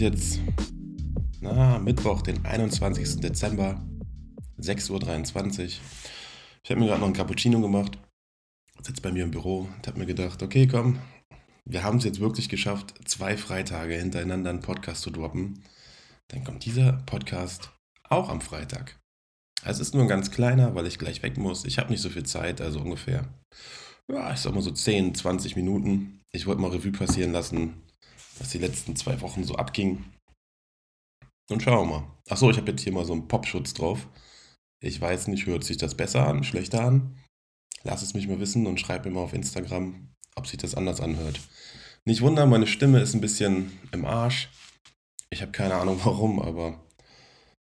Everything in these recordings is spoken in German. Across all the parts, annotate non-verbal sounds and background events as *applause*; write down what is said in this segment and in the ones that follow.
jetzt na, Mittwoch, den 21. Dezember, 6.23 Uhr. Ich habe mir gerade noch einen Cappuccino gemacht, sitze bei mir im Büro und habe mir gedacht, okay, komm, wir haben es jetzt wirklich geschafft, zwei Freitage hintereinander einen Podcast zu droppen. Dann kommt dieser Podcast auch am Freitag. Es ist nur ein ganz kleiner, weil ich gleich weg muss. Ich habe nicht so viel Zeit, also ungefähr, ja, ich sag mal so 10, 20 Minuten. Ich wollte mal Revue passieren lassen, was die letzten zwei Wochen so abging. Und schauen wir mal. Achso, ich habe jetzt hier mal so einen Popschutz drauf. Ich weiß nicht, hört sich das besser an, schlechter an? Lass es mich mal wissen und schreib mir mal auf Instagram, ob sich das anders anhört. Nicht wundern, meine Stimme ist ein bisschen im Arsch. Ich habe keine Ahnung *laughs* warum, aber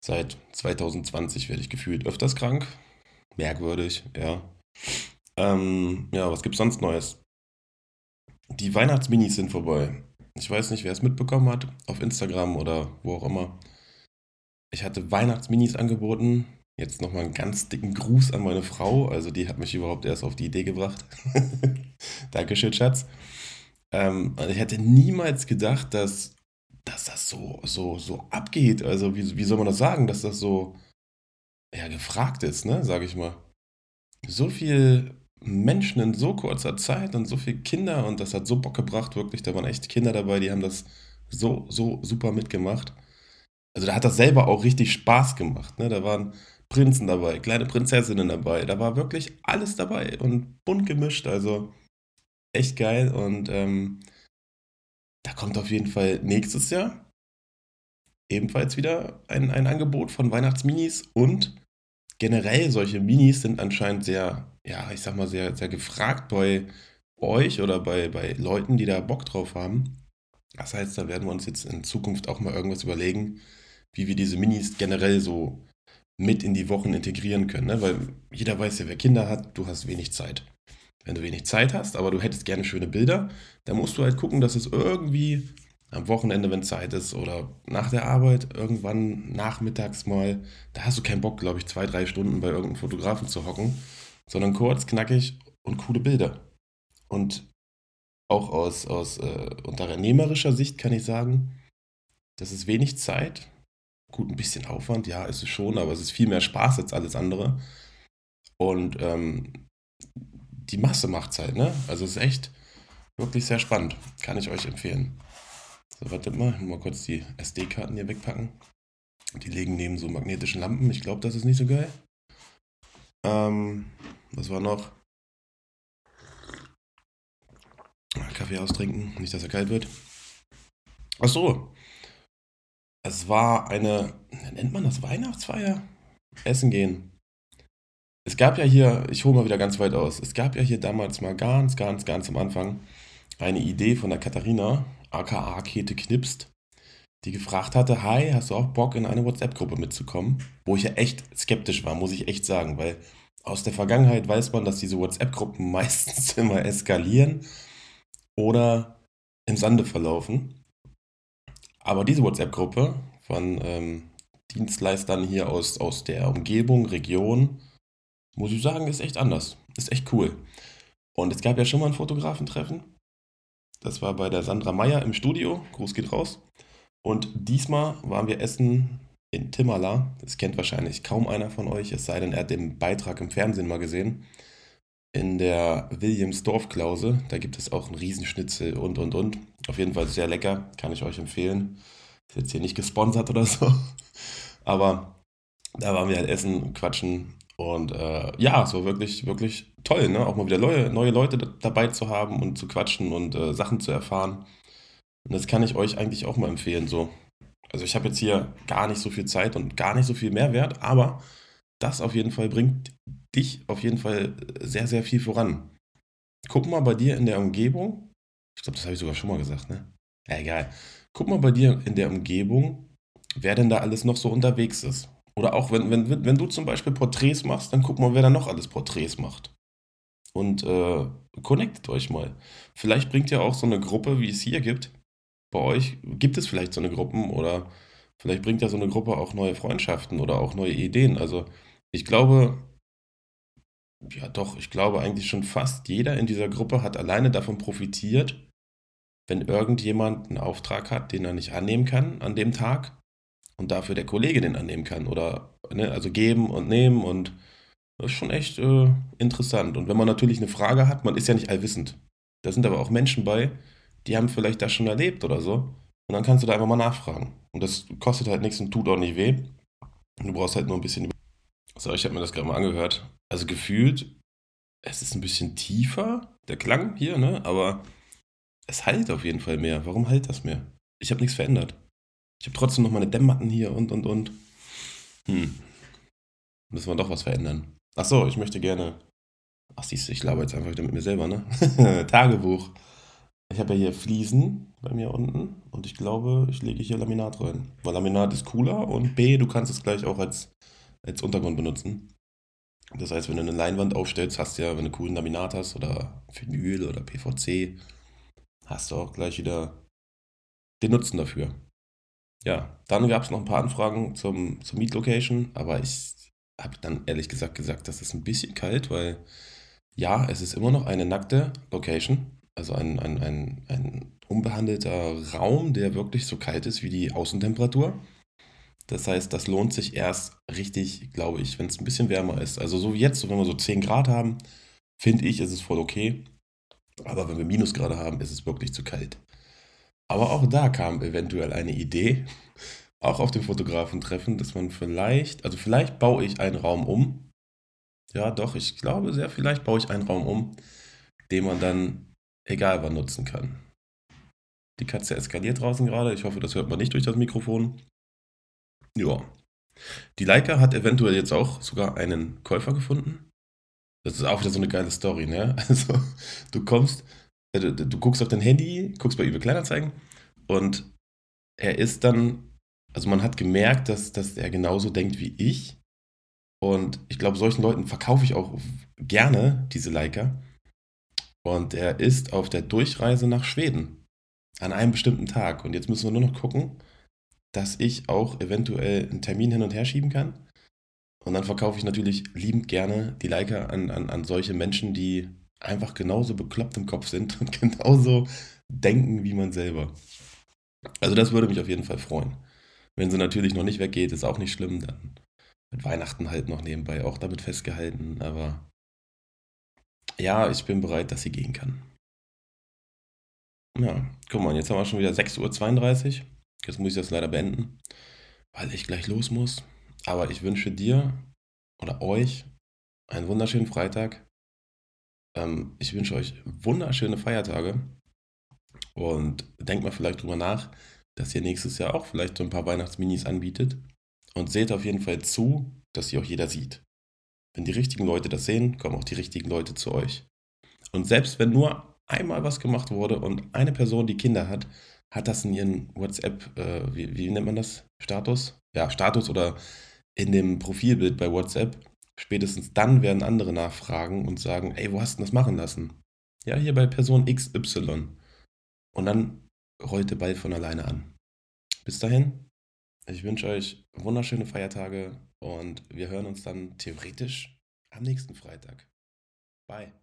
seit 2020 werde ich gefühlt öfters krank. Merkwürdig, ja. Ähm, ja, was gibt's sonst Neues? Die Weihnachtsminis sind vorbei. Ich weiß nicht, wer es mitbekommen hat, auf Instagram oder wo auch immer. Ich hatte Weihnachtsminis angeboten. Jetzt nochmal einen ganz dicken Gruß an meine Frau. Also die hat mich überhaupt erst auf die Idee gebracht. *laughs* Dankeschön, Schatz. Ähm, ich hätte niemals gedacht, dass, dass das so, so, so abgeht. Also wie, wie soll man das sagen, dass das so ja, gefragt ist, ne, sage ich mal. So viel Menschen in so kurzer Zeit und so viele Kinder und das hat so Bock gebracht, wirklich. Da waren echt Kinder dabei, die haben das so, so super mitgemacht. Also da hat das selber auch richtig Spaß gemacht. Ne? Da waren Prinzen dabei, kleine Prinzessinnen dabei. Da war wirklich alles dabei und bunt gemischt. Also echt geil. Und ähm, da kommt auf jeden Fall nächstes Jahr ebenfalls wieder ein, ein Angebot von Weihnachtsminis und generell solche Minis sind anscheinend sehr ja, ich sag mal, sehr, sehr gefragt bei euch oder bei, bei Leuten, die da Bock drauf haben. Das heißt, da werden wir uns jetzt in Zukunft auch mal irgendwas überlegen, wie wir diese Minis generell so mit in die Wochen integrieren können. Ne? Weil jeder weiß ja, wer Kinder hat, du hast wenig Zeit. Wenn du wenig Zeit hast, aber du hättest gerne schöne Bilder, dann musst du halt gucken, dass es irgendwie am Wochenende, wenn Zeit ist, oder nach der Arbeit, irgendwann nachmittags mal, da hast du keinen Bock, glaube ich, zwei, drei Stunden bei irgendeinem Fotografen zu hocken sondern kurz, knackig und coole Bilder. Und auch aus, aus äh, unternehmerischer Sicht kann ich sagen, das ist wenig Zeit. Gut, ein bisschen Aufwand, ja, ist es schon, aber es ist viel mehr Spaß als alles andere. Und ähm, die Masse macht es halt, ne? Also es ist echt wirklich sehr spannend. Kann ich euch empfehlen. So, wartet mal, mal kurz die SD-Karten hier wegpacken. Die liegen neben so magnetischen Lampen. Ich glaube, das ist nicht so geil. Ähm, was war noch? Kaffee austrinken, nicht, dass er kalt wird. Ach so. Es war eine, nennt man das Weihnachtsfeier? Essen gehen. Es gab ja hier, ich hole mal wieder ganz weit aus, es gab ja hier damals mal ganz, ganz, ganz am Anfang eine Idee von der Katharina, aka Kete Knipst, die gefragt hatte, hi, hast du auch Bock in eine WhatsApp-Gruppe mitzukommen? Wo ich ja echt skeptisch war, muss ich echt sagen, weil aus der Vergangenheit weiß man, dass diese WhatsApp-Gruppen *laughs* meistens immer eskalieren oder im Sande verlaufen. Aber diese WhatsApp-Gruppe von ähm, Dienstleistern hier aus, aus der Umgebung, Region, muss ich sagen, ist echt anders. Ist echt cool. Und es gab ja schon mal ein Fotografentreffen. Das war bei der Sandra Meyer im Studio. Gruß geht raus. Und diesmal waren wir essen in Timala. Das kennt wahrscheinlich kaum einer von euch, es sei denn, er hat den Beitrag im Fernsehen mal gesehen. In der Williams Dorfklause, da gibt es auch einen Riesenschnitzel und und und. Auf jeden Fall sehr lecker, kann ich euch empfehlen. Ist jetzt hier nicht gesponsert oder so. Aber da waren wir halt essen, quatschen und äh, ja, es war wirklich, wirklich toll, ne? Auch mal wieder neue, neue Leute dabei zu haben und zu quatschen und äh, Sachen zu erfahren. Und das kann ich euch eigentlich auch mal empfehlen, so also ich habe jetzt hier gar nicht so viel Zeit und gar nicht so viel Mehrwert, aber das auf jeden Fall bringt dich auf jeden Fall sehr, sehr viel voran. Guck mal bei dir in der Umgebung. Ich glaube, das habe ich sogar schon mal gesagt, ne? Ja, egal. Guck mal bei dir in der Umgebung, wer denn da alles noch so unterwegs ist. Oder auch, wenn, wenn, wenn du zum Beispiel Porträts machst, dann guck mal, wer da noch alles Porträts macht. Und äh, connectet euch mal. Vielleicht bringt ja auch so eine Gruppe, wie es hier gibt, bei euch gibt es vielleicht so eine Gruppen oder vielleicht bringt ja so eine Gruppe auch neue Freundschaften oder auch neue Ideen. Also ich glaube, ja doch, ich glaube eigentlich schon fast jeder in dieser Gruppe hat alleine davon profitiert, wenn irgendjemand einen Auftrag hat, den er nicht annehmen kann an dem Tag und dafür der Kollege den annehmen kann. Oder ne, also geben und nehmen und das ist schon echt äh, interessant. Und wenn man natürlich eine Frage hat, man ist ja nicht allwissend. Da sind aber auch Menschen bei, die haben vielleicht das schon erlebt oder so. Und dann kannst du da einfach mal nachfragen. Und das kostet halt nichts und tut auch nicht weh. Du brauchst halt nur ein bisschen. So, ich habe mir das gerade mal angehört. Also gefühlt, es ist ein bisschen tiefer, der Klang hier, ne? Aber es halt auf jeden Fall mehr. Warum halt das mehr? Ich habe nichts verändert. Ich habe trotzdem noch meine Dämmmatten hier und und und. Hm. Müssen wir doch was verändern. Ach so, ich möchte gerne. Ach, siehst du, ich laber jetzt einfach wieder mit mir selber, ne? *laughs* Tagebuch. Ich habe ja hier Fliesen bei mir unten und ich glaube, ich lege hier Laminat rein. Weil Laminat ist cooler und B, du kannst es gleich auch als, als Untergrund benutzen. Das heißt, wenn du eine Leinwand aufstellst, hast du ja, wenn du coolen Laminat hast oder Vinyl oder PVC, hast du auch gleich wieder den Nutzen dafür. Ja, dann gab es noch ein paar Anfragen zum, zur Meet Location, aber ich habe dann ehrlich gesagt gesagt, das ist ein bisschen kalt, weil ja, es ist immer noch eine nackte Location, also ein, ein, ein, ein unbehandelter Raum, der wirklich so kalt ist wie die Außentemperatur. Das heißt, das lohnt sich erst richtig, glaube ich, wenn es ein bisschen wärmer ist. Also so wie jetzt, so wenn wir so 10 Grad haben, finde ich, ist es voll okay. Aber wenn wir Minusgrade haben, ist es wirklich zu kalt. Aber auch da kam eventuell eine Idee, auch auf dem Fotografentreffen, dass man vielleicht, also vielleicht baue ich einen Raum um. Ja, doch, ich glaube sehr, vielleicht baue ich einen Raum um, den man dann egal wann nutzen kann. Die Katze eskaliert draußen gerade. Ich hoffe, das hört man nicht durch das Mikrofon. Ja. Die Leica hat eventuell jetzt auch sogar einen Käufer gefunden. Das ist auch wieder so eine geile Story, ne? *laughs* Also, du kommst, du, du guckst auf dein Handy, guckst bei eBay Kleinanzeigen und er ist dann, also man hat gemerkt, dass, dass er genauso denkt wie ich. Und ich glaube, solchen Leuten verkaufe ich auch gerne diese Leica. Und er ist auf der Durchreise nach Schweden an einem bestimmten Tag. Und jetzt müssen wir nur noch gucken, dass ich auch eventuell einen Termin hin und her schieben kann. Und dann verkaufe ich natürlich liebend gerne die Leica an, an, an solche Menschen, die einfach genauso bekloppt im Kopf sind und *laughs* genauso denken wie man selber. Also das würde mich auf jeden Fall freuen. Wenn sie natürlich noch nicht weggeht, ist auch nicht schlimm, dann mit Weihnachten halt noch nebenbei auch damit festgehalten. Aber ja, ich bin bereit, dass sie gehen kann. Ja, guck mal, jetzt haben wir schon wieder 6.32 Uhr. Jetzt muss ich das leider beenden, weil ich gleich los muss. Aber ich wünsche dir oder euch einen wunderschönen Freitag. Ähm, ich wünsche euch wunderschöne Feiertage. Und denkt mal vielleicht drüber nach, dass ihr nächstes Jahr auch vielleicht so ein paar Weihnachtsminis anbietet. Und seht auf jeden Fall zu, dass sie auch jeder sieht. Wenn die richtigen Leute das sehen, kommen auch die richtigen Leute zu euch. Und selbst wenn nur einmal was gemacht wurde und eine Person, die Kinder hat, hat das in ihren WhatsApp, äh, wie, wie nennt man das? Status? Ja, Status oder in dem Profilbild bei WhatsApp. Spätestens dann werden andere nachfragen und sagen, ey, wo hast du das machen lassen? Ja, hier bei Person XY. Und dann rollt der Ball von alleine an. Bis dahin, ich wünsche euch wunderschöne Feiertage und wir hören uns dann theoretisch am nächsten Freitag. Bye.